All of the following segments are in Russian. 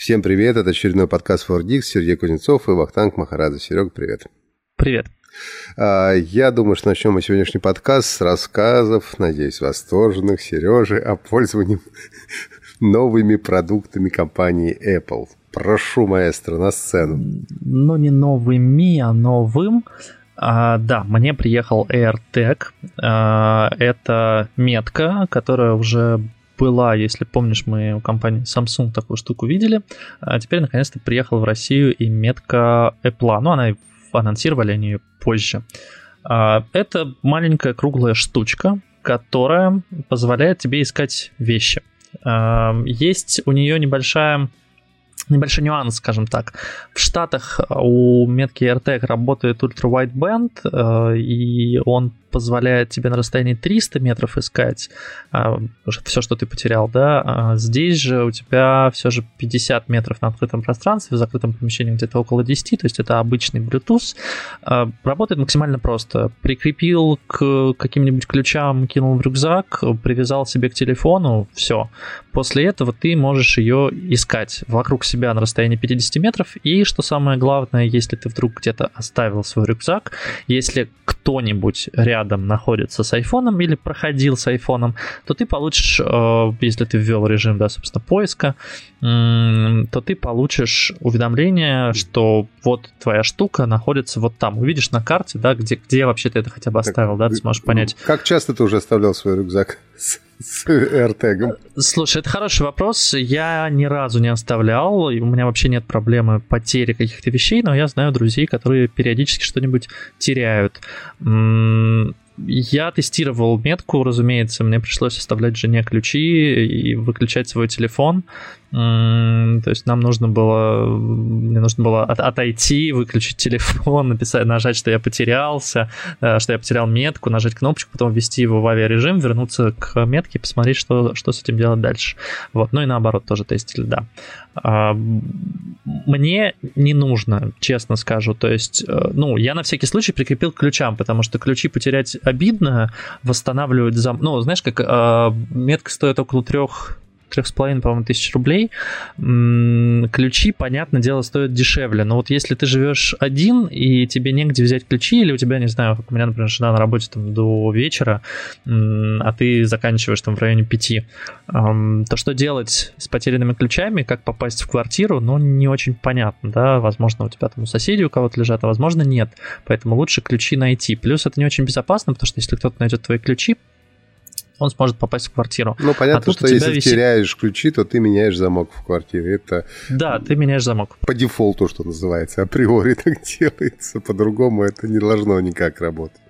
Всем привет, это очередной подкаст Fordix, Сергей Кузнецов и Вахтанг Махарадзе. Серега, привет. Привет. А, я думаю, что начнем мы сегодняшний подкаст с рассказов, надеюсь, восторженных Сережи о пользовании новыми продуктами компании Apple. Прошу, маэстро, на сцену. Ну, не новыми, а новым. А, да, мне приехал AirTag. А, это метка, которая уже была, если помнишь, мы у компании Samsung такую штуку видели. А теперь наконец-то приехала в Россию и метка Apple. Ну, она анонсировали они ее позже. А, это маленькая круглая штучка, которая позволяет тебе искать вещи. А, есть у нее небольшая небольшой нюанс, скажем так. В Штатах у метки AirTag работает ультра-wideband, э, и он позволяет тебе на расстоянии 300 метров искать а, все, что ты потерял, да, а здесь же у тебя все же 50 метров на открытом пространстве, в закрытом помещении где-то около 10, то есть это обычный Bluetooth. А, работает максимально просто. Прикрепил к каким-нибудь ключам, кинул в рюкзак, привязал себе к телефону, все. После этого ты можешь ее искать вокруг себя на расстоянии 50 метров, и что самое главное, если ты вдруг где-то оставил свой рюкзак, если кто-нибудь рядом рядом находится с айфоном или проходил с айфоном, то ты получишь, э, если ты ввел режим, да, собственно, поиска, то ты получишь уведомление, что вот твоя штука находится вот там. Увидишь на карте, да, где, где вообще ты это хотя бы оставил, так, да, ты сможешь понять. Как часто ты уже оставлял свой рюкзак? С AirTag? Слушай, это хороший вопрос. Я ни разу не оставлял. У меня вообще нет проблемы потери каких-то вещей, но я знаю друзей, которые периодически что-нибудь теряют. Я тестировал метку, разумеется, мне пришлось оставлять жене ключи и выключать свой телефон. То есть нам нужно было, мне нужно было от, отойти, выключить телефон, написать, нажать, что я потерялся, э, что я потерял метку, нажать кнопочку, потом ввести его в авиарежим, вернуться к метке, посмотреть, что, что с этим делать дальше. Вот, ну и наоборот тоже тестили, да. А, мне не нужно, честно скажу, то есть, э, ну, я на всякий случай прикрепил к ключам, потому что ключи потерять обидно, восстанавливать зам... Ну, знаешь, как а, метка стоит около трех 3,5, по-моему, тысяч рублей. Ключи, понятное дело, стоят дешевле. Но вот если ты живешь один, и тебе негде взять ключи, или у тебя, не знаю, как у меня, например, жена на работе там до вечера, а ты заканчиваешь там в районе 5, то что делать с потерянными ключами, как попасть в квартиру, ну, не очень понятно, да, возможно, у тебя там у соседей у кого-то лежат, а возможно, нет. Поэтому лучше ключи найти. Плюс это не очень безопасно, потому что если кто-то найдет твои ключи, он сможет попасть в квартиру. Ну, понятно, а что если висит... теряешь ключи, то ты меняешь замок в квартире. Это да, ты меняешь замок. По дефолту, что называется, априори так делается. По-другому это не должно никак работать.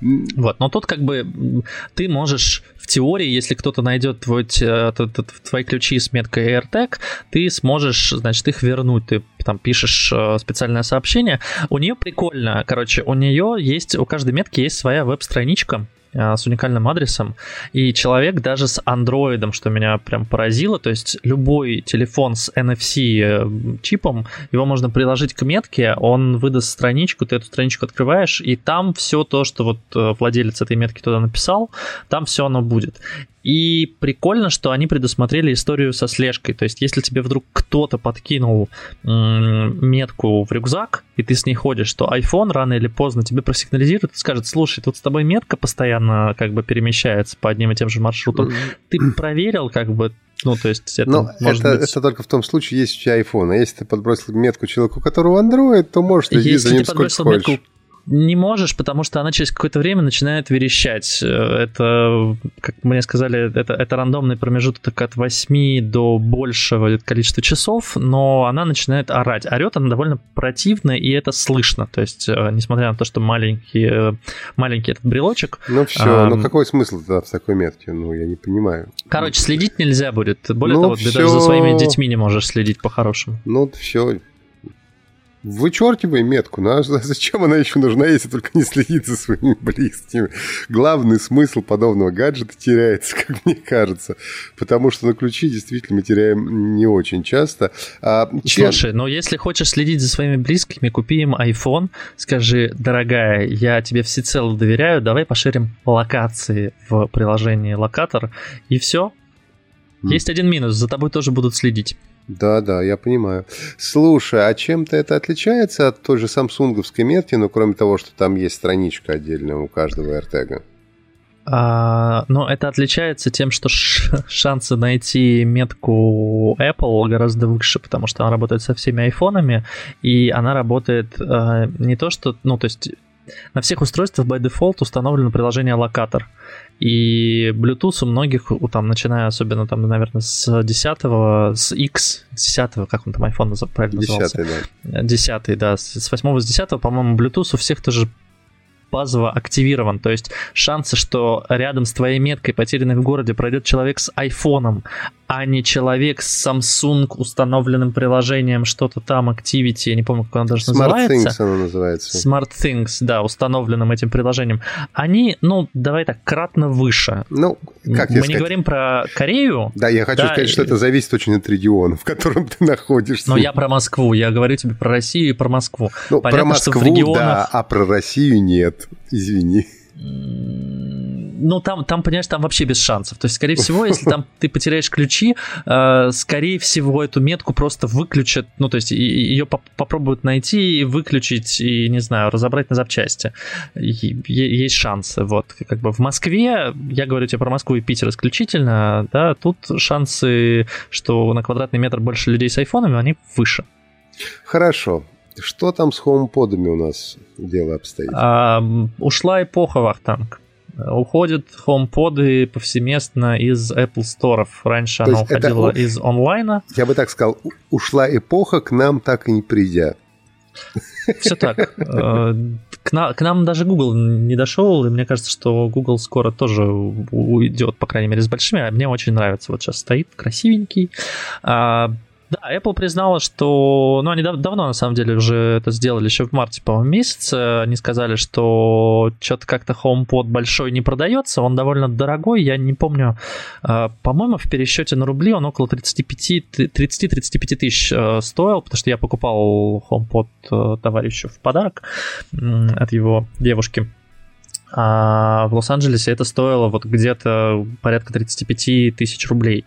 Вот, но тут как бы ты можешь в теории, если кто-то найдет твой, твои ключи с меткой AirTag, ты сможешь, значит, их вернуть. Ты там пишешь э, специальное сообщение. У нее прикольно, короче, у нее есть, у каждой метки есть своя веб-страничка, с уникальным адресом, и человек даже с андроидом, что меня прям поразило, то есть любой телефон с NFC э, чипом, его можно приложить к метке, он выдаст страничку, ты эту страничку открываешь, и там все то, что вот э, владелец этой метки туда написал, там все оно будет. И прикольно, что они предусмотрели историю со слежкой. То есть, если тебе вдруг кто-то подкинул метку в рюкзак, и ты с ней ходишь, то iPhone рано или поздно тебе просигнализирует и скажет, слушай, тут с тобой метка постоянно как бы перемещается по одним и тем же маршрутам. Ты проверил, как бы, ну, то есть это Но может это, быть... это только в том случае, если у тебя iPhone. А если ты подбросил метку человеку, у которого Android, то можешь следить за ним сколько хочешь. Метку не можешь, потому что она через какое-то время начинает верещать. Э, это, как мне сказали, это, это рандомный промежуток от 8 до большего количества часов, но она начинает орать. Орет она довольно противно, и это слышно. То есть, э, несмотря на то, что маленький, э, маленький этот брелочек... Ну все, а, ну какой смысл тогда в такой метке? Ну, я не понимаю. Короче, следить нельзя будет. Более ну, того, все... ты даже за своими детьми не можешь следить по-хорошему. Ну, все, Вычеркивай метку. Ну, а зачем она еще нужна, если только не следить за своими близкими? Главный смысл подобного гаджета теряется, как мне кажется. Потому что на ключи действительно мы теряем не очень часто. А, чем... Слушай, но если хочешь следить за своими близкими, купи им iPhone. Скажи, дорогая, я тебе всецело доверяю, давай поширим локации в приложении Локатор. И все. Mm. Есть один минус, за тобой тоже будут следить. Да, да, я понимаю. Слушай, а чем-то это отличается от той же самсунговской метки, ну, кроме того, что там есть страничка отдельная у каждого AirTag? А, но это отличается тем, что шансы найти метку Apple гораздо выше, потому что она работает со всеми айфонами, и она работает а, не то, что, ну, то есть на всех устройствах by default установлено приложение локатор. И Bluetooth у многих, там, начиная особенно, там, наверное, с 10 с X, 10 как он там, iPhone правильно 10 назывался? 10 да. 10 да. С 8 с 10 по-моему, Bluetooth у всех тоже базово активирован. То есть шансы, что рядом с твоей меткой, потерянной в городе, пройдет человек с айфоном, а не человек с Samsung установленным приложением, что-то там, Activity, я не помню, как оно даже Smart называется. Things оно называется. Smart Things, да, установленным этим приложением. Они, ну, давай так, кратно выше. Ну, как Мы сказать? не говорим про Корею. Да, я хочу да, сказать, что это зависит очень от региона, в котором ты находишься. Но я про Москву, я говорю тебе про Россию и про Москву. Ну, Понятно, про Москву, регионах... да, а про Россию нет, извини ну, там, там, понимаешь, там вообще без шансов. То есть, скорее всего, если там ты потеряешь ключи, э, скорее всего, эту метку просто выключат, ну, то есть, ее поп попробуют найти и выключить, и, не знаю, разобрать на запчасти. И, есть шансы, вот. Как бы в Москве, я говорю тебе про Москву и Питер исключительно, да, тут шансы, что на квадратный метр больше людей с айфонами, они выше. Хорошо. Что там с хоумподами у нас дело обстоит? А, ушла эпоха Вахтанг. Уходят HomePod повсеместно из Apple Store. Раньше То она уходила это, из онлайна. Я бы так сказал, ушла эпоха, к нам так и не придя. Все так. Э, к, на, к нам даже Google не дошел, и мне кажется, что Google скоро тоже уйдет, по крайней мере, с большими. А мне очень нравится. Вот сейчас стоит красивенький. А, да, Apple признала, что... Ну, они дав- давно, на самом деле, уже это сделали, еще в марте, по-моему, месяце. Они сказали, что что-то как-то HomePod большой не продается, он довольно дорогой, я не помню. Э, по-моему, в пересчете на рубли он около 35, 30-35 тысяч э, стоил, потому что я покупал HomePod э, товарищу в подарок от его девушки. А в Лос-Анджелесе это стоило вот где-то порядка 35 тысяч рублей.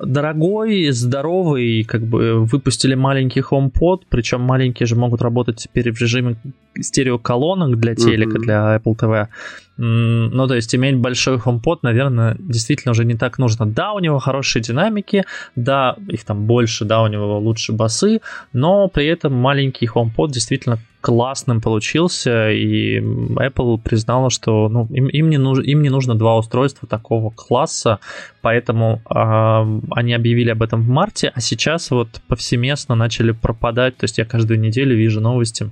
Дорогой, здоровый, как бы выпустили маленький HomePod, причем маленькие же могут работать теперь в режиме стереоколонок для телека, mm-hmm. для Apple TV. Ну, то есть иметь большой HomePod, наверное, действительно уже не так нужно. Да, у него хорошие динамики, да, их там больше, да, у него лучше басы, но при этом маленький HomePod действительно классным получился, и Apple признала, что ну, им, им, не нужно, им не нужно два устройства такого класса, поэтому э, они объявили об этом в марте, а сейчас вот повсеместно начали пропадать, то есть я каждую неделю вижу новости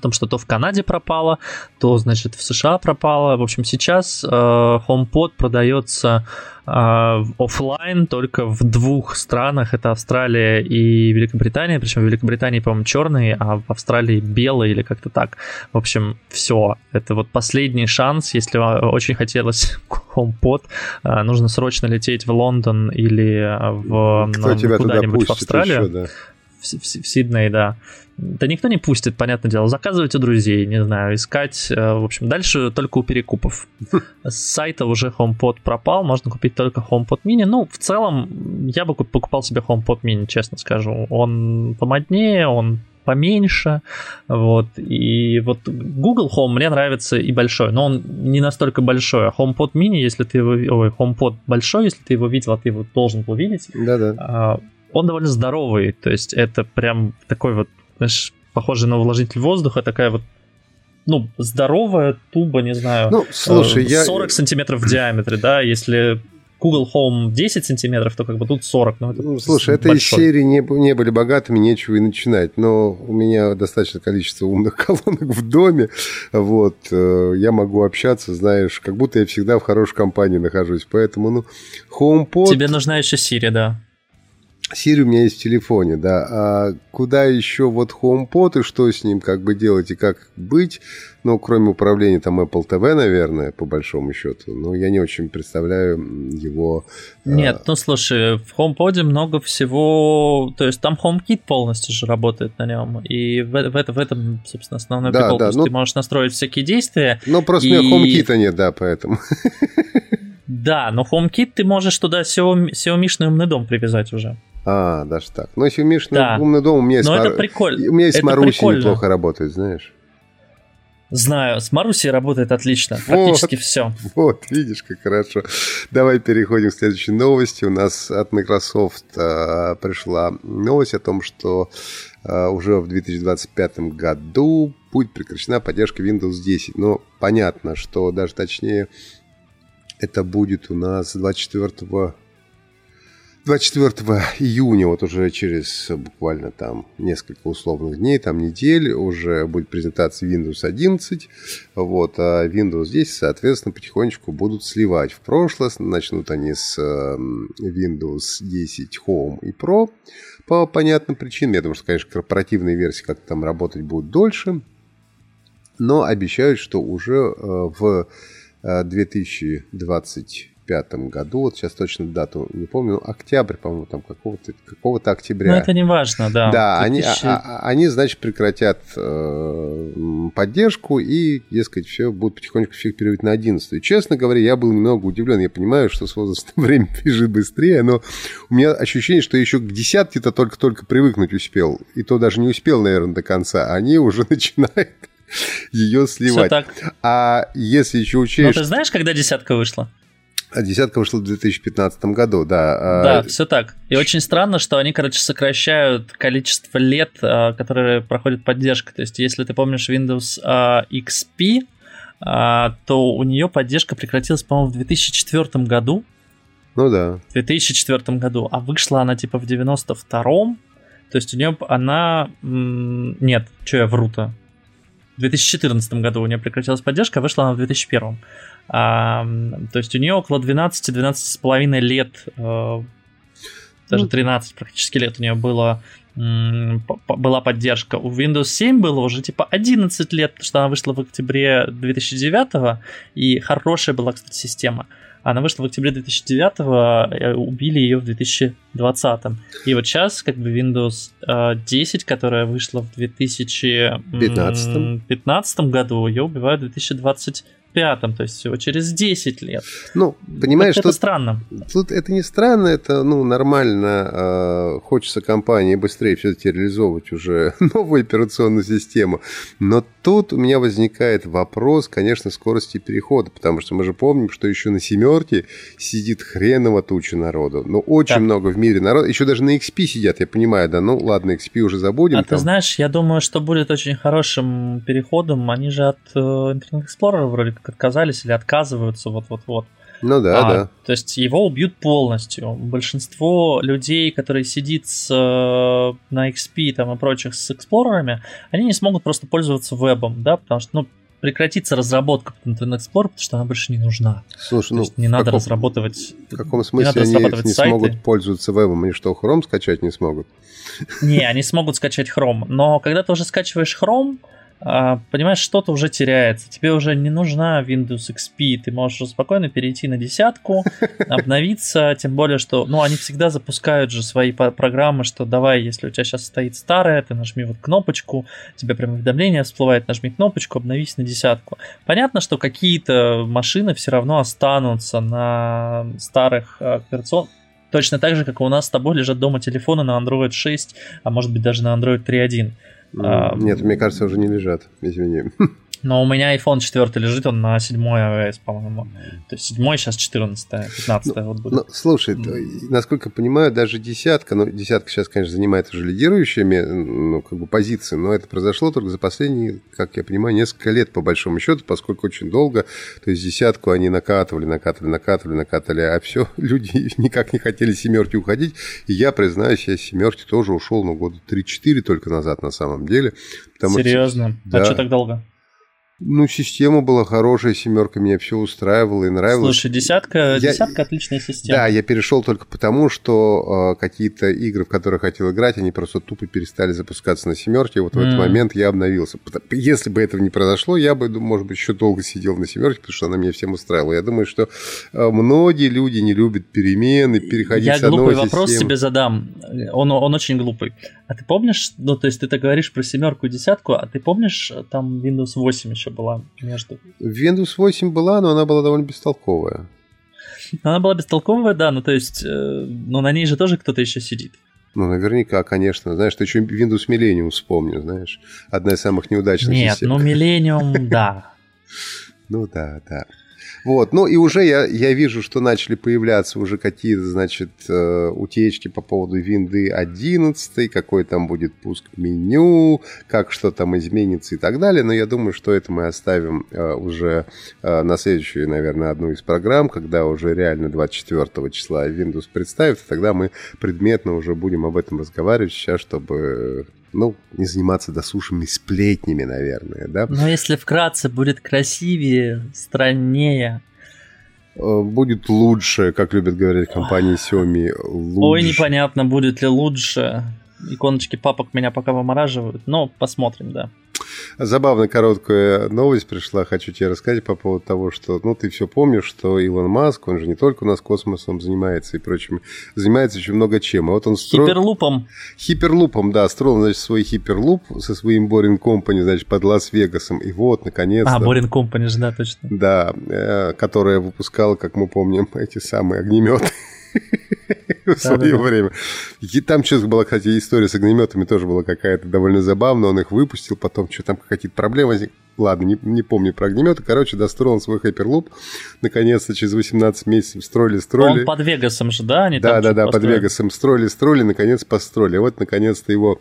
о том, что то в Канаде пропало, то, значит, в США пропало. В общем, сейчас э, HomePod продается э, офлайн только в двух странах. Это Австралия и Великобритания. Причем в Великобритании, по-моему, черный, а в Австралии белый или как-то так. В общем, все. Это вот последний шанс. Если очень хотелось HomePod, э, нужно срочно лететь в Лондон или в, Кто ну, куда-нибудь в Австралию. Еще, да? В, в, в Сидней, да. Да никто не пустит, понятное дело. Заказывать у друзей, не знаю, искать. Э, в общем, дальше только у перекупов. С сайта уже HomePod пропал, можно купить только HomePod mini. Ну, в целом, я бы покупал себе HomePod mini, честно скажу. Он помоднее, он поменьше, вот, и вот Google Home мне нравится и большой, но он не настолько большой, а HomePod mini, если ты его, ой, HomePod большой, если ты его видел, а ты его должен был видеть, Да-да. он довольно здоровый, то есть это прям такой вот знаешь, похожая на увлажнитель воздуха, такая вот ну, здоровая туба, не знаю, ну, слушай, 40 я... сантиметров в диаметре, да, если Google Home 10 сантиметров, то как бы тут 40. Ну, это ну, слушай, это из серии не, не были богатыми, нечего и начинать. Но у меня достаточно количество умных колонок в доме. Вот, э, я могу общаться, знаешь, как будто я всегда в хорошей компании нахожусь. Поэтому, ну, HomePod... Тебе нужна еще Siri, да. Siri у меня есть в телефоне, да. А куда еще вот HomePod и что с ним как бы делать и как быть? Ну, кроме управления там Apple TV, наверное, по большому счету. Но я не очень представляю его... А, Нет, а... ну слушай, в HomePod много всего... То есть там HomeKit полностью же работает на нем. И в, в, в этом, собственно, основной да, прикол. Да, то есть ну... ты можешь настроить всякие действия. Ну, просто и... у меня HomeKit нет, да, поэтому... Да, но HomeKit ты можешь туда Xiaomi, Xiaomi умный дом привязать уже. А, даже так. Но если умеешь да. умный дом, у меня есть, Но это прикольно. У меня есть это Маруси прикольно. неплохо работает, знаешь. Знаю, с Марусей работает отлично, практически вот, все. Вот, видишь, как хорошо. Давай переходим к следующей новости. У нас от Microsoft э, пришла новость о том, что э, уже в 2025 году будет прекращена поддержка Windows 10. Но понятно, что даже точнее это будет у нас 24 24 июня, вот уже через буквально там несколько условных дней, там недель, уже будет презентация Windows 11, вот, а Windows 10, соответственно, потихонечку будут сливать. В прошлое, начнут они с эм, Windows 10 Home и Pro, по понятным причинам, я думаю, что, конечно, корпоративные версии как-то там работать будут дольше, но обещают, что уже э, в 2020 э, пятом году, вот сейчас точно дату не помню, октябрь, по-моему, там какого-то какого октября. Ну, это не важно, да. Да, 2000... они, а, а, они, значит, прекратят э, поддержку и, дескать, все будет потихонечку всех переводить на 11. И, честно говоря, я был немного удивлен. Я понимаю, что с возрастом время бежит быстрее, но у меня ощущение, что еще к десятке-то только-только привыкнуть успел. И то даже не успел, наверное, до конца. Они уже начинают ее сливать. Все так. А если еще учесть... Но ты знаешь, когда десятка вышла? А десятка вышла в 2015 году, да. А да, все так. И очень странно, что они, короче, сокращают количество лет, а, которые проходит поддержка. То есть, если ты помнишь Windows а, XP, то у нее поддержка прекратилась, по-моему, в 2004 году. Ну да. В 2004 году. А вышла она типа в 92-м. То есть у нее она... Нет, что я вру-то? В 2014 году у нее прекратилась поддержка, а вышла она в 2001. А, то есть у нее около 12-12,5 лет, э, даже 13 ну. практически лет у нее было была поддержка. У Windows 7 было уже типа 11 лет, потому что она вышла в октябре 2009, и хорошая была, кстати, система. Она вышла в октябре 2009, э, убили ее в 2020. И вот сейчас как бы Windows 10, э, которая вышла в 2015 году, ее убивают в 2020 пятом, то есть всего через 10 лет. Ну, понимаешь, это, это странно. Тут это не странно, это ну, нормально. Э, хочется компании быстрее все-таки реализовывать уже новую операционную систему. Но тут у меня возникает вопрос, конечно, скорости перехода, потому что мы же помним, что еще на семерке сидит хреново туча народу. Ну, очень да. много в мире народу. Еще даже на XP сидят, я понимаю, да. Ну, ладно, XP уже забудем. А там. ты знаешь, я думаю, что будет очень хорошим переходом. Они же от э, Internet Explorer вроде отказались или отказываются вот-вот-вот. Ну да, а, да. То есть его убьют полностью. Большинство людей, которые сидит с, э, на XP там, и прочих с эксплорерами, они не смогут просто пользоваться вебом, да, потому что, ну, прекратится разработка Internet Explorer, потому что она больше не нужна. Слушай, ну, не надо каком, разрабатывать. В каком смысле не они не сайты. смогут пользоваться вебом? Они что, Chrome скачать не смогут? Не, они смогут скачать Chrome. Но когда ты уже скачиваешь Chrome, понимаешь, что-то уже теряется. Тебе уже не нужна Windows XP, ты можешь спокойно перейти на десятку, обновиться, тем более, что, ну, они всегда запускают же свои программы, что давай, если у тебя сейчас стоит старая, ты нажми вот кнопочку, тебе прям уведомление всплывает, нажми кнопочку, обновись на десятку. Понятно, что какие-то машины все равно останутся на старых а, операционных Точно так же, как у нас с тобой лежат дома телефоны на Android 6, а может быть даже на Android 3.1. Нет, мне кажется, уже не лежат, извини. Но у меня iPhone 4 лежит, он на 7 iOS, по-моему. То есть 7 сейчас 14 15 ну, вот будет. Ну, слушай, mm. насколько я понимаю, даже десятка, ну, десятка сейчас, конечно, занимает уже лидирующими ну, как бы позиции, но это произошло только за последние, как я понимаю, несколько лет, по большому счету, поскольку очень долго, то есть десятку они накатывали, накатывали, накатывали, накатывали, а все, люди никак не хотели семерки уходить, и я, признаюсь, я семерки тоже ушел, ну, года 3-4 только назад на самом деле. Серьезно? Что, а да, что так долго? Ну, система была хорошая, семерка меня все устраивала и нравилось. Слушай, десятка, я, десятка отличная система. Да, я перешел только потому, что э, какие-то игры, в которые хотел играть, они просто тупо перестали запускаться на семерке. Вот mm. в этот момент я обновился. Если бы этого не произошло, я бы, может быть, еще долго сидел на семерке, потому что она меня всем устраивала. Я думаю, что э, многие люди не любят перемены, переходить я с одной глупый вопрос тебе задам. Он, он очень глупый. А ты помнишь, ну, то есть ты так говоришь про семерку и десятку, а ты помнишь, там Windows 8 еще была между? Windows 8 была, но она была довольно бестолковая. Она была бестолковая, да, ну то есть, э, но на ней же тоже кто-то еще сидит. Ну, наверняка, конечно. Знаешь, ты еще Windows Millennium вспомнил, знаешь. Одна из самых неудачных Нет, систем. ну Millennium, да. Ну да, да. Вот, ну и уже я, я вижу, что начали появляться уже какие-то, значит, э, утечки по поводу винды 11, какой там будет пуск меню, как что там изменится и так далее. Но я думаю, что это мы оставим э, уже э, на следующую, наверное, одну из программ, когда уже реально 24 числа Windows представит, тогда мы предметно уже будем об этом разговаривать сейчас, чтобы ну, не заниматься досушими сплетнями, наверное, да? Но если вкратце, будет красивее, страннее. Э, будет лучше, как любят говорить компании Xiaomi. Лучше. Ой, непонятно, будет ли лучше. Иконочки папок меня пока вымораживают, но посмотрим, да. Забавная короткая новость пришла, хочу тебе рассказать по поводу того, что, ну, ты все помнишь, что Илон Маск, он же не только у нас космосом занимается и прочим, занимается очень много чем. А вот он строил... Хиперлупом. Хиперлупом, да, строил, значит, свой хиперлуп со своим Boring Company, значит, под Лас-Вегасом. И вот, наконец-то... А, Boring Company же, да, точно. Да, э, которая выпускала, как мы помним, эти самые огнеметы в свое время. И там сейчас была, кстати, история с огнеметами тоже была какая-то довольно забавная. Он их выпустил, потом что там какие-то проблемы возникли. Ладно, не, не помню про огнеметы. Короче, достроил свой хайперлуп. Наконец-то через 18 месяцев строили, строили. Он под Вегасом же, да? Они да, да, да, под Вегасом строили, строили, наконец построили. Вот, наконец-то его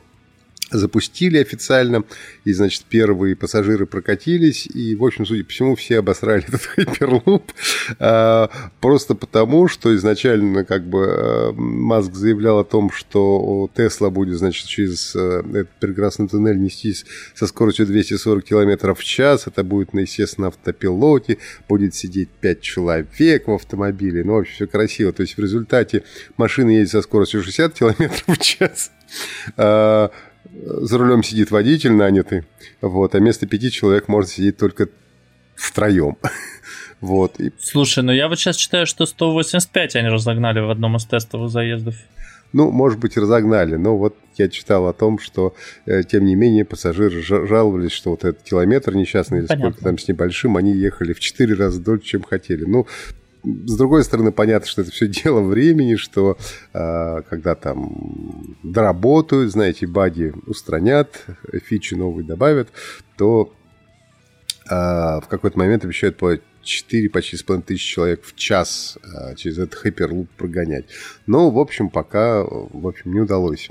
запустили официально, и, значит, первые пассажиры прокатились, и, в общем, судя по всему, все обосрали этот хайперлуп, а, просто потому, что изначально, как бы, а, Маск заявлял о том, что Тесла будет, значит, через а, этот прекрасный туннель нестись со скоростью 240 км в час, это будет, естественно, автопилоте, будет сидеть 5 человек в автомобиле, ну, в общем, все красиво, то есть в результате машина едет со скоростью 60 км в час, за рулем сидит водитель нанятый, вот, а вместо пяти человек может сидеть только втроем. Вот. И... Слушай, ну я вот сейчас читаю, что 185 они разогнали в одном из тестовых заездов. Ну, может быть, разогнали, но вот я читал о том, что, э, тем не менее, пассажиры жаловались, что вот этот километр несчастный, или сколько там с небольшим, они ехали в 4 раза дольше, чем хотели. Ну, с другой стороны, понятно, что это все дело времени, что э, когда там доработают, знаете, баги устранят, фичи новые добавят, то э, в какой-то момент обещают по 4, почти с половиной тысяч человек в час э, через этот хайперлуп прогонять. Но, в общем, пока, в общем, не удалось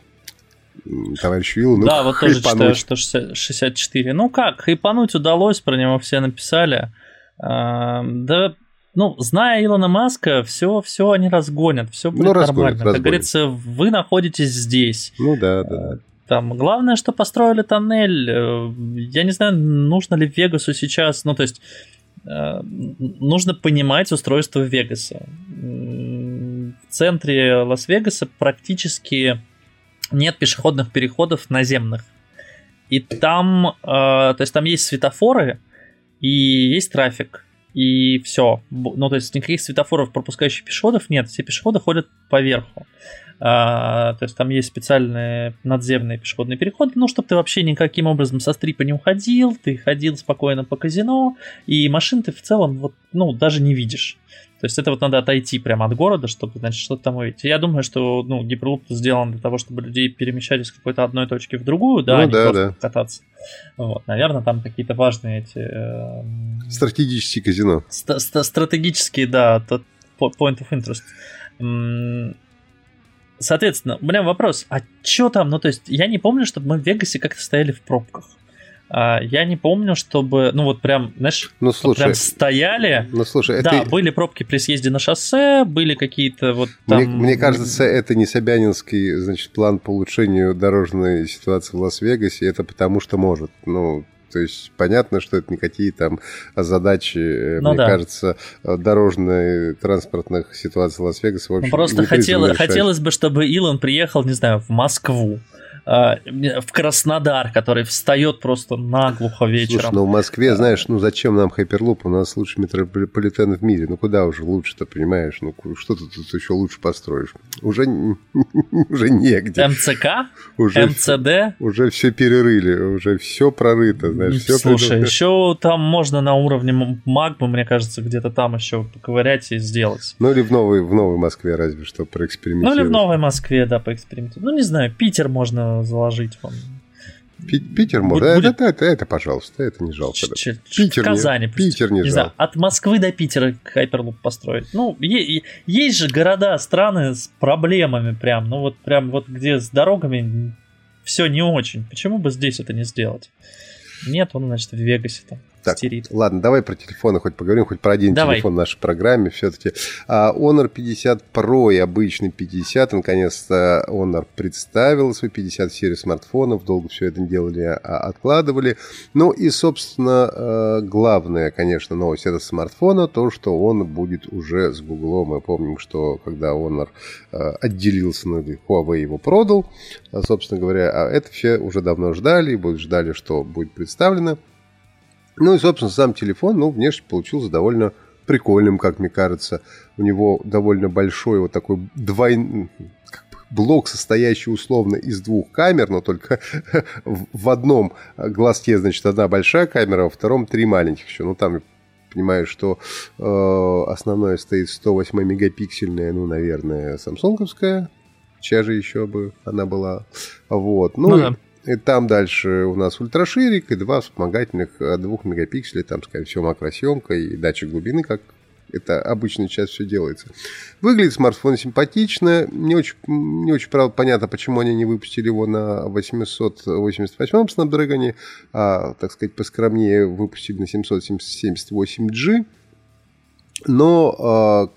товарищ Вилл. Ну, да, вот тоже читаю, что 64. Ну как, хайпануть удалось, про него все написали. Да, ну, зная Илона Маска, все, все они разгонят, все будет ну, разгонят, нормально. Разгонят. Как говорится, вы находитесь здесь. Ну да, да. Э, там, главное, что построили тоннель. Э, я не знаю, нужно ли Вегасу сейчас, ну, то есть, э, нужно понимать устройство Вегаса. В центре Лас-Вегаса практически нет пешеходных переходов наземных. И там, то есть, там есть светофоры и есть трафик и все. Ну, то есть никаких светофоров, пропускающих пешеходов нет, все пешеходы ходят поверху. А, то есть там есть специальные надземные пешеходные переходы, ну, чтобы ты вообще никаким образом со стрипа не уходил, ты ходил спокойно по казино, и машин ты в целом вот, ну, даже не видишь. То есть это вот надо отойти прямо от города, чтобы, значит, что-то там увидеть. Я думаю, что, ну, гиперлуп сделан для того, чтобы людей перемещались с какой-то одной точки в другую, да, ну, а не да, просто да. кататься. Вот, наверное, там какие-то важные эти... Э, Стратегические казино. Ст- ст- стратегические, да, тот point of interest. Соответственно, у меня вопрос, а что там, ну то есть я не помню, чтобы мы в Вегасе как-то стояли в пробках. А, я не помню, чтобы, ну вот прям, знаешь, ну, слушай, прям стояли. Ну слушай, да, это... были пробки при съезде на шоссе, были какие-то вот там... Мне, мне кажется, это не Собянинский, значит, план по улучшению дорожной ситуации в Лас-Вегасе, это потому что может. Ну, то есть понятно, что это никакие там задачи, э, ну, мне да. кажется, дорожной транспортных ситуаций Лас-Вегаса. Ну, просто хотел, хотелось бы, чтобы Илон приехал, не знаю, в Москву в Краснодар, который встает просто наглухо вечером. Слушай, ну в Москве, знаешь, ну зачем нам Хайперлуп? У нас лучший метрополитен в мире. Ну куда уже лучше-то, понимаешь? Ну что ты тут еще лучше построишь? Уже, уже негде. МЦК? Уже МЦД? Уже все перерыли, уже все прорыто, знаешь. Все Слушай, придумано. еще там можно на уровне магмы, мне кажется, где-то там еще поковырять и сделать. Ну или в новой, в новой Москве разве что проэкспериментировать. Ну или в новой Москве, да, поэкспериментировать. Ну не знаю, Питер можно заложить вам. Питер можно. Будет... Это, это, это, пожалуйста, это не жалко. Ч- Питер Казани. Не, Питер не, не жалко. от Москвы до Питера Хайперлуп построить. Ну, е- есть же города, страны с проблемами прям. Ну, вот прям вот где с дорогами все не очень. Почему бы здесь это не сделать? Нет, он, значит, в Вегасе там. Так, стерит. ладно, давай про телефоны хоть поговорим, хоть про один давай. телефон в нашей программе все-таки. А, Honor 50 Pro и обычный 50, наконец-то Honor представил свой 50 серии смартфонов, долго все это делали, а, откладывали. Ну и, собственно, э, главная, конечно, новость этого смартфона, то, что он будет уже с Google. Мы помним, что когда Honor э, отделился, ну, Huawei его продал, а, собственно говоря, а это все уже давно ждали, и будут ждали, что будет представлено. Ну и, собственно, сам телефон, ну, внешне получился довольно прикольным, как мне кажется. У него довольно большой вот такой двойной блок, состоящий условно из двух камер, но только в одном глазке, значит, одна большая камера, во втором три маленьких еще. Ну, там понимаю, что э, основное стоит 108 мегапиксельная, ну, наверное, самсунговская. Чья же еще бы она была? Вот. Ну, ну да. И там дальше у нас ультраширик и два вспомогательных 2 э, мегапикселей, там, скорее всего, макросъемка и датчик глубины, как это обычно сейчас все делается. Выглядит смартфон симпатично. Не очень, не очень правда, понятно, почему они не выпустили его на 888 Snapdragon, а, так сказать, поскромнее выпустили на 778G. Но а,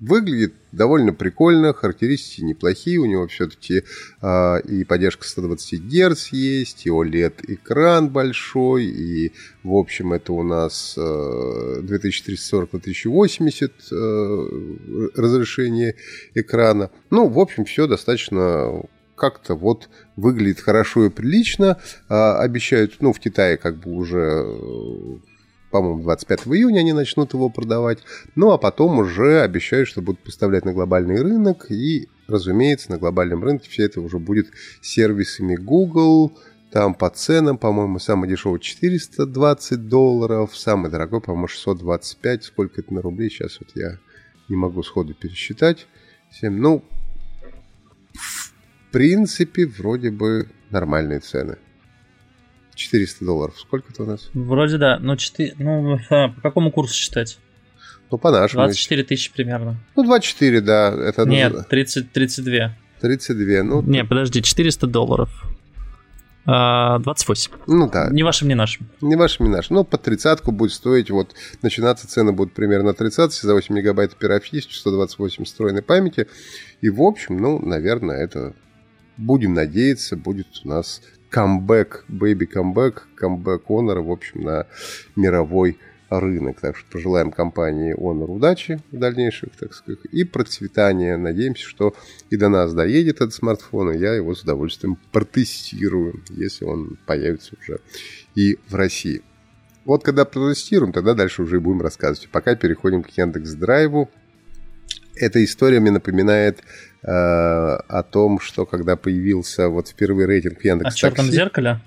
Выглядит довольно прикольно, характеристики неплохие, у него все-таки э, и поддержка 120 Гц есть, и OLED-экран большой, и, в общем, это у нас э, 2340 на 1080 э, разрешение экрана. Ну, в общем, все достаточно как-то вот выглядит хорошо и прилично. А, обещают, ну, в Китае как бы уже по-моему, 25 июня они начнут его продавать. Ну, а потом уже обещают, что будут поставлять на глобальный рынок. И, разумеется, на глобальном рынке все это уже будет сервисами Google. Там по ценам, по-моему, самый дешевый 420 долларов, самый дорогой, по-моему, 625. Сколько это на рубли? Сейчас вот я не могу сходу пересчитать. 7. Ну, в принципе, вроде бы нормальные цены. 400 долларов. Сколько это у нас? Вроде да. Но 4... Ну, а, по какому курсу считать? Ну, по нашему. 24 тысячи примерно. Ну, 24, да. Это Нет, 30, 32. 32, ну... Не, подожди, 400 долларов. 28. А, ну да. Не вашим, не нашим. Не вашим, не нашим. Ну, по тридцатку будет стоить, вот, начинаться цены будут примерно 30, за 8 мегабайт оперативки, 128 встроенной памяти. И, в общем, ну, наверное, это, будем надеяться, будет у нас камбэк, baby come back, камбэк Honor, в общем, на мировой рынок. Так что пожелаем компании Honor удачи в дальнейших, так сказать, и процветания. Надеемся, что и до нас доедет этот смартфон, и я его с удовольствием протестирую, если он появится уже и в России. Вот когда протестируем, тогда дальше уже будем рассказывать. Пока переходим к Яндекс Драйву. Эта история мне напоминает э, о том, что когда появился вот впервые рейтинг Яндекс. О черном зеркале?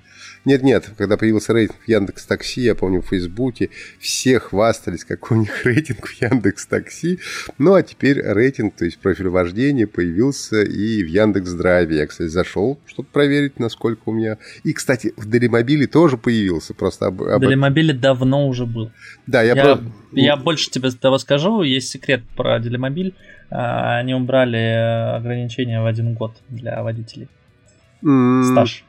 Нет-нет, когда появился рейтинг Яндекс Такси, я помню в Фейсбуке, все хвастались, какой у них рейтинг в Яндекс Такси. Ну, а теперь рейтинг, то есть профиль вождения появился и в Яндекс Драйве. Я, кстати, зашел, чтобы проверить, насколько у меня... И, кстати, в Делимобиле тоже появился. Просто об... В Делимобиле давно уже был. Да, я... Я, про... я больше тебе того скажу. Есть секрет про Делимобиль. А, они убрали ограничения в один год для водителей. Mm. Стаж.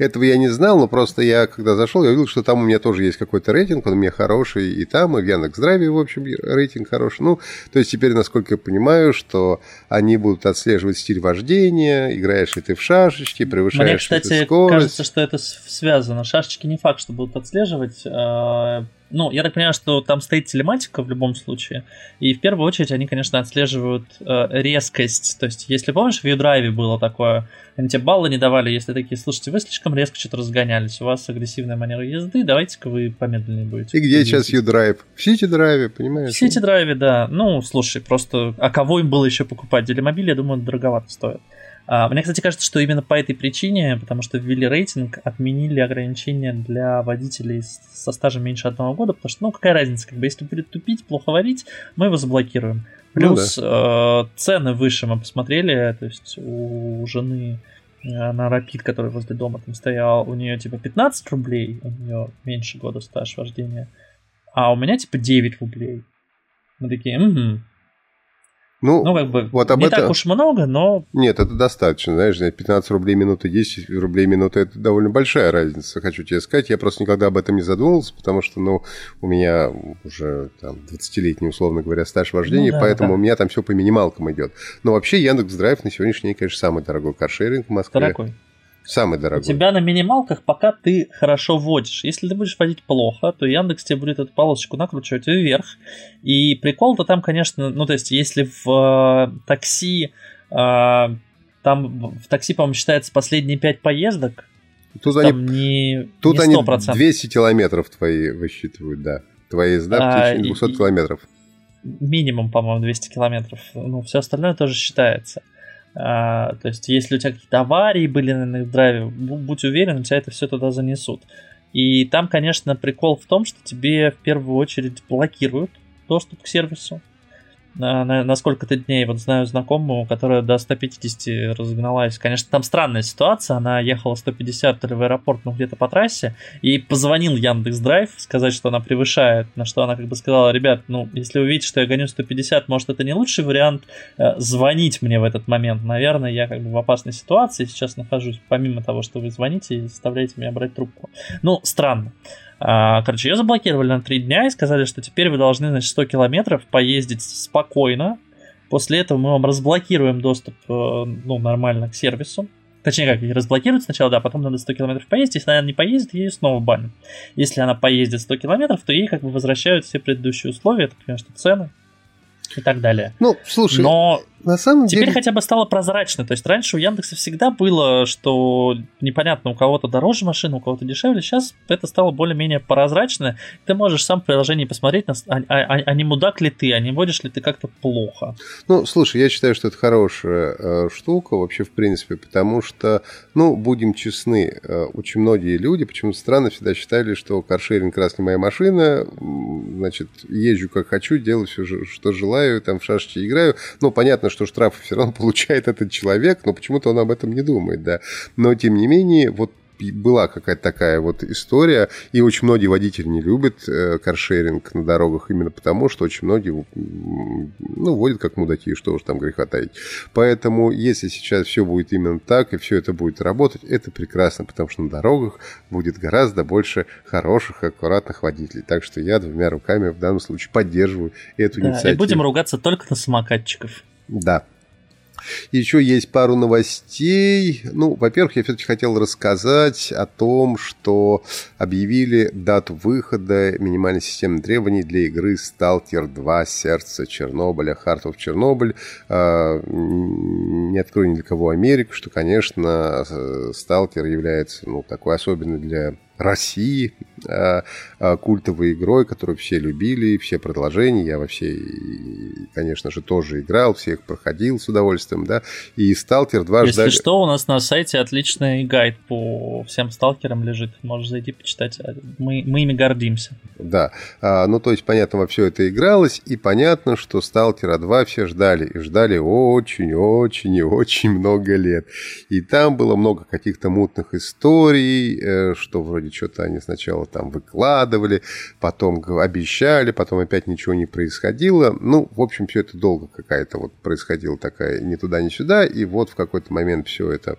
Этого я не знал, но просто я, когда зашел, я увидел, что там у меня тоже есть какой-то рейтинг, он у меня хороший, и там, и в Яндекс.Здраве, в общем, рейтинг хороший. Ну, то есть теперь, насколько я понимаю, что они будут отслеживать стиль вождения, играешь ли ты в шашечки, превышаешь Мне, кстати, ли ты скорость. кажется, что это связано. Шашечки не факт, что будут отслеживать. А, ну, я так понимаю, что там стоит телематика в любом случае. И в первую очередь они, конечно, отслеживают э, резкость. То есть, если помнишь, в U-Drive было такое, они тебе баллы не давали, если такие, слушайте, вы слишком резко что-то разгонялись, у вас агрессивная манера езды, давайте-ка вы помедленнее будете. И где сейчас U-Drive? В Сити-драйве, понимаешь? В Сити-драйве, да. Ну, слушай, просто, а кого им было еще покупать? Делимобиль, я думаю, дороговато стоит. А, мне, кстати, кажется, что именно по этой причине, потому что ввели рейтинг, отменили ограничения для водителей со стажем меньше одного года, потому что, ну, какая разница, как бы, если будет тупить, плохо варить, мы его заблокируем. Ну Плюс ну, да. э, цены выше мы посмотрели, то есть у жены на Rapid, который возле дома там стоял, у нее типа 15 рублей, у нее меньше года стаж вождения, а у меня типа 9 рублей. Мы такие, угу, ну, ну, как бы вот об не этом... так уж много, но... Нет, это достаточно, знаешь, 15 рублей минуты, 10 рублей минуты, это довольно большая разница, хочу тебе сказать. Я просто никогда об этом не задумывался, потому что, ну, у меня уже там 20-летний, условно говоря, стаж вождения, ну, да, поэтому да. у меня там все по минималкам идет. Но вообще Яндекс Драйв на сегодняшний день, конечно, самый дорогой каршеринг в Москве. Дорогой. Самый дорогой. У тебя на минималках пока ты хорошо водишь. Если ты будешь водить плохо, то Яндекс тебе будет эту полосочку накручивать вверх. И прикол-то там, конечно, ну то есть, если в э, такси, э, там в такси, по-моему, считается последние пять поездок, Тут там они, не, тут не 100%. они 200 километров твои высчитывают, да. Твои езда в а, течение 200 и, километров. Минимум, по-моему, 200 километров. Ну, все остальное тоже считается. А, то есть, если у тебя какие-то аварии были на драйве, будь уверен, у тебя это все туда занесут. И там, конечно, прикол в том, что тебе в первую очередь блокируют доступ к сервису на, на, на сколько-то дней. Вот знаю знакомую, которая до 150 разогналась. Конечно, там странная ситуация. Она ехала 150 то в аэропорт, ну где-то по трассе. И позвонил Яндекс Драйв сказать, что она превышает. На что она как бы сказала, ребят, ну если вы видите, что я гоню 150, может это не лучший вариант э, звонить мне в этот момент. Наверное, я как бы в опасной ситуации сейчас нахожусь, помимо того, что вы звоните и заставляете меня брать трубку. Ну, странно. Короче, ее заблокировали на 3 дня и сказали, что теперь вы должны, значит, 100 километров поездить спокойно. После этого мы вам разблокируем доступ, э, ну, нормально к сервису. Точнее, как, ее разблокируют сначала, да, а потом надо 100 километров поездить. Если она не поездит, ее снова банят. Если она поездит 100 километров, то ей как бы возвращают все предыдущие условия, это, конечно, цены и так далее. Ну, слушай, но на самом теперь деле... хотя бы стало прозрачно. То есть раньше у Яндекса всегда было, что непонятно, у кого-то дороже машина, у кого-то дешевле. Сейчас это стало более-менее прозрачно. Ты можешь сам в приложении посмотреть, а, а, а, а не мудак ли ты, а не водишь ли ты как-то плохо. Ну, слушай, я считаю, что это хорошая э, штука вообще в принципе, потому что, ну, будем честны, э, очень многие люди, почему-то странно, всегда считали, что каршеринг раз не моя машина, значит, езжу как хочу, делаю все, что желаю, там в шашечки играю. Ну, понятно, что штрафы все равно получает этот человек, но почему-то он об этом не думает, да. Но, тем не менее, вот была какая-то такая вот история, и очень многие водители не любят э, каршеринг на дорогах именно потому, что очень многие ну, водят как мудаки, что уж там греха таить. Поэтому, если сейчас все будет именно так, и все это будет работать, это прекрасно, потому что на дорогах будет гораздо больше хороших, аккуратных водителей. Так что я двумя руками в данном случае поддерживаю эту да, инициативу. И будем ругаться только на самокатчиков. Да. Еще есть пару новостей. Ну, во-первых, я все-таки хотел рассказать о том, что объявили дату выхода минимальной системы требований для игры Stalker 2 Сердце Чернобыля, Heart of Chernobyl. Не открою ни для кого Америку, что, конечно, Stalker является ну, такой особенной для России, а, а, культовой игрой, которую все любили, все продолжения, я во все, конечно же, тоже играл, всех проходил с удовольствием, да, и Сталкер 2 Если ждали... что, у нас на сайте отличный гайд по всем сталкерам лежит, можешь зайти почитать, мы, мы ими гордимся. Да, а, ну то есть, понятно, во все это игралось, и понятно, что Сталкера 2 все ждали, и ждали очень-очень и очень много лет, и там было много каких-то мутных историй, э, что вроде что-то они сначала там выкладывали, потом обещали, потом опять ничего не происходило. Ну, в общем, все это долго какая-то вот происходила такая ни туда, ни сюда, и вот в какой-то момент все это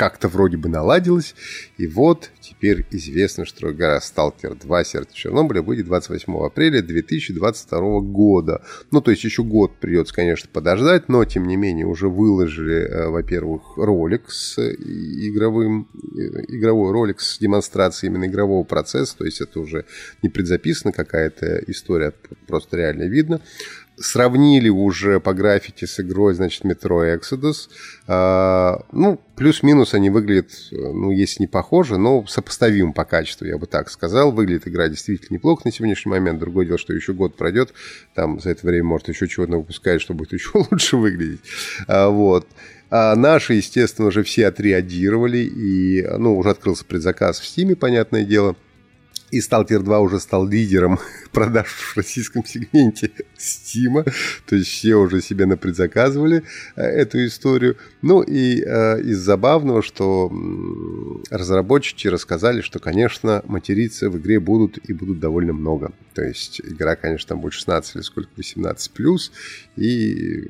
как-то вроде бы наладилось. И вот теперь известно, что гора Сталкер 2 Сердце Чернобыля выйдет 28 апреля 2022 года. Ну, то есть еще год придется, конечно, подождать, но тем не менее уже выложили, э, во-первых, ролик с игровым игровой ролик с демонстрацией именно игрового процесса, то есть это уже не предзаписана какая-то история, просто реально видно сравнили уже по графике с игрой, значит, Metro Exodus. А, ну, плюс-минус они выглядят, ну, если не похожи, но сопоставимы по качеству, я бы так сказал. Выглядит игра действительно неплохо на сегодняшний момент. Другое дело, что еще год пройдет, там за это время, может, еще чего-то выпускают, что будет еще лучше выглядеть. А, вот. А наши, естественно, уже все отреагировали, и, ну, уже открылся предзаказ в Steam, понятное дело – и Stalker 2 уже стал лидером продаж в российском сегменте Steam. То есть все уже себе напредзаказывали э, эту историю. Ну и э, из забавного, что разработчики рассказали, что, конечно, материться в игре будут и будут довольно много. То есть игра, конечно, там будет 16 или сколько, 18 плюс. И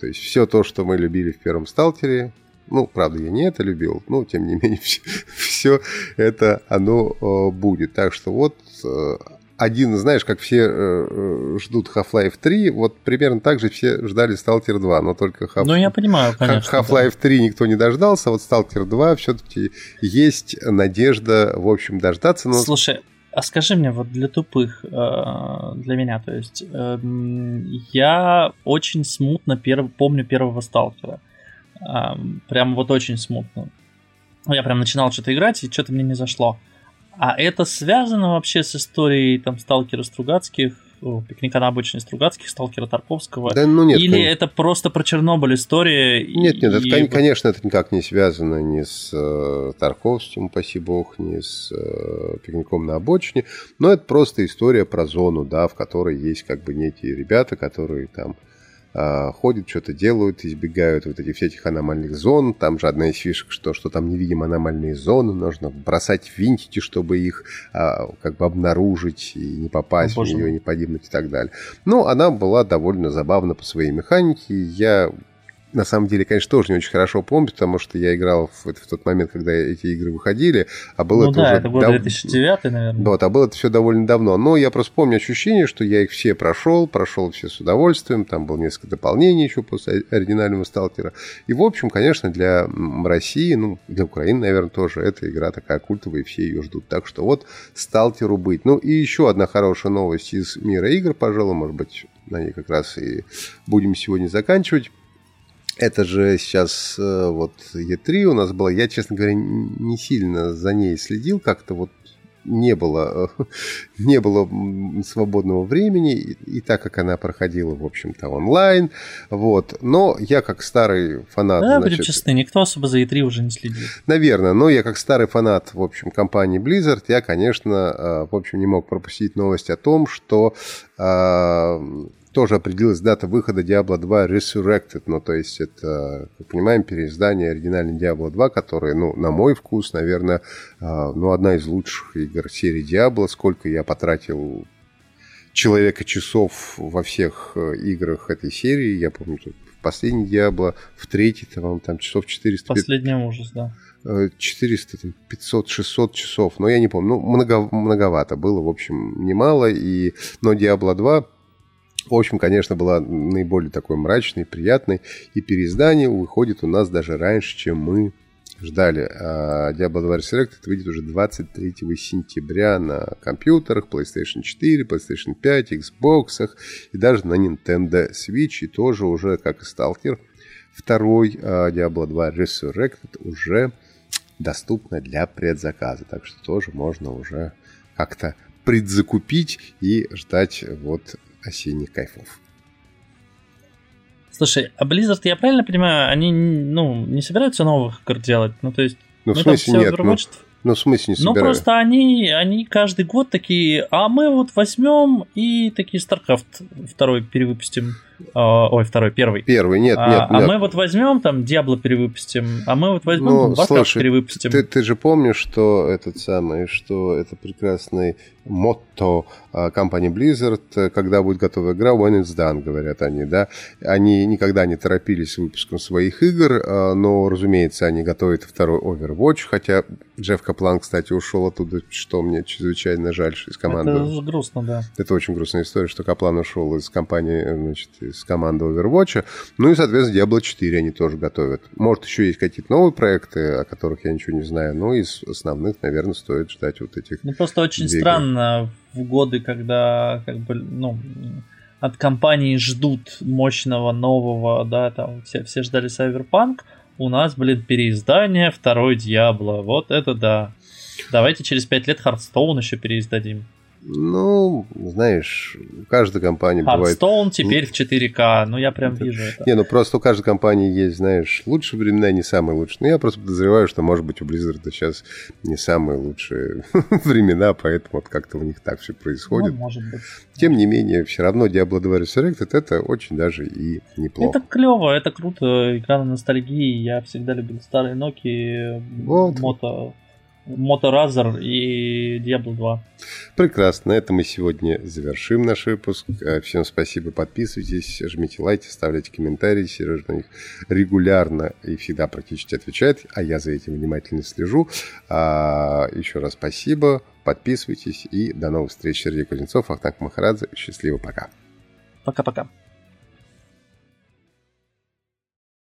то есть все то, что мы любили в первом Сталкере, ну, правда, я не это любил, но, тем не менее, все, все это оно э, будет. Так что вот э, один, знаешь, как все э, э ждут Half-Life 3, вот примерно так же все ждали Stalker 2, но только Half... Ну, я понимаю, конечно. Half-Life да. 3 никто не дождался, вот Stalker 2 все-таки есть надежда, в общем, дождаться. Но... Слушай, а скажи мне, вот для тупых, для меня, то есть, эм, я очень смутно перв... помню первого Сталкера. Прям вот очень смутно. Я прям начинал что-то играть, и что-то мне не зашло. А это связано вообще с историей там сталкера Стругацких, о, пикника на обычной Стругацких, сталкера Тарковского? Да, ну нет, Или конечно. это просто про Чернобыль история? Нет, нет, и... это, конечно, это никак не связано ни с э, Тарковским, упаси бог, ни с э, пикником на обочине, но это просто история про зону, да, в которой есть как бы некие ребята, которые там ходят, что-то делают, избегают вот этих всех этих аномальных зон. Там же одна из фишек, что, что там невидим аномальные зоны, нужно бросать винтики, чтобы их а, как бы обнаружить и не попасть Боже. в нее, не погибнуть и так далее. Ну, она была довольно забавна по своей механике. Я на самом деле, конечно, тоже не очень хорошо помню, потому что я играл в, в тот момент, когда эти игры выходили, а было ну, это да, уже... это был дав... 2009, наверное. Вот, а было это все довольно давно. Но я просто помню ощущение, что я их все прошел, прошел все с удовольствием, там было несколько дополнений еще после оригинального сталкера. И, в общем, конечно, для России, ну, для Украины, наверное, тоже эта игра такая культовая, и все ее ждут. Так что вот сталкеру быть. Ну, и еще одна хорошая новость из мира игр, пожалуй, может быть, на ней как раз и будем сегодня заканчивать. Это же сейчас э, вот E3 у нас была. Я, честно говоря, не сильно за ней следил. Как-то вот не было, не было свободного времени, и, так как она проходила, в общем-то, онлайн, вот. Но я как старый фанат... Да, значит, будем честны, никто особо за E3 уже не следит. Наверное, но я как старый фанат, в общем, компании Blizzard, я, конечно, э, в общем, не мог пропустить новость о том, что э, тоже определилась дата выхода Diablo 2 Resurrected, ну, то есть это, как понимаем, переиздание оригинальной Diablo 2, которая, ну, на мой вкус, наверное, а, ну, одна из лучших игр серии Diablo, сколько я потратил человека часов во всех э, играх этой серии, я помню, в последней Diablo, в третьей, там, там часов 400. Последний ужас, да. 400, 500, 600 часов, но я не помню, ну, много, многовато было, в общем, немало, и, но Diablo 2 в общем, конечно, была наиболее такой мрачной, приятной. И переиздание выходит у нас даже раньше, чем мы ждали. А Diablo 2 Resurrected выйдет уже 23 сентября на компьютерах, PlayStation 4, PlayStation 5, Xbox и даже на Nintendo Switch. И тоже уже, как и Stalker, второй а, Diablo 2 Resurrected уже доступна для предзаказа. Так что тоже можно уже как-то предзакупить и ждать вот осенних кайфов. Слушай, а Blizzard, я правильно понимаю, они ну, не собираются новых игр делать? Ну, то есть, ну, в смысле нет, ну, ну, в смысле не собирают? Ну, просто они, они каждый год такие, а мы вот возьмем и такие StarCraft второй перевыпустим. А, ой, второй, первый. Первый, нет, а, нет, нет. А мы вот возьмем там Диабло перевыпустим, а мы вот возьмем ну, слушай, перевыпустим. Ты, ты же помнишь, что этот самый, что это прекрасный мотто а, компании Blizzard, когда будет готова игра, when it's done, говорят они, да. Они никогда не торопились с выпуском своих игр, а, но, разумеется, они готовят второй Overwatch, хотя Джефф Каплан, кстати, ушел оттуда, что мне чрезвычайно жаль из команды. Это грустно, да. Это очень грустная история, что Каплан ушел из компании, значит, из команды Overwatch. Ну и, соответственно, Diablo 4 они тоже готовят. Может, еще есть какие-то новые проекты, о которых я ничего не знаю, но из основных, наверное, стоит ждать вот этих. Ну, просто очень странно в годы, когда как бы, ну, от компании ждут мощного нового, да, там все, все ждали Cyberpunk, у нас, блин, переиздание второй Диабло. Вот это да. Давайте через пять лет Hearthstone еще переиздадим. Ну, знаешь, у каждой компании бывает... Hearthstone теперь в 4К, ну я прям вижу это. Не, ну просто у каждой компании есть, знаешь, лучшие времена, не самые лучшие. Ну я просто подозреваю, что, может быть, у Blizzard сейчас не самые лучшие времена, поэтому вот как-то у них так все происходит. Ну, может быть. Тем не менее, все равно Diablo 2 Resurrected это очень даже и неплохо. Это клево, это круто, игра на ностальгии. Я всегда любил старые Nokia, вот. мото Motorazor и Diablo 2. Прекрасно. На этом мы сегодня завершим наш выпуск. Э, всем спасибо. Подписывайтесь, жмите лайки, ставляйте комментарии. Сережа на них регулярно и всегда практически отвечает, а я за этим внимательно слежу. А, еще раз спасибо. Подписывайтесь и до новых встреч. Сергей Кузнецов, Ахтанг Махарадзе. Счастливо. Пока. Пока-пока.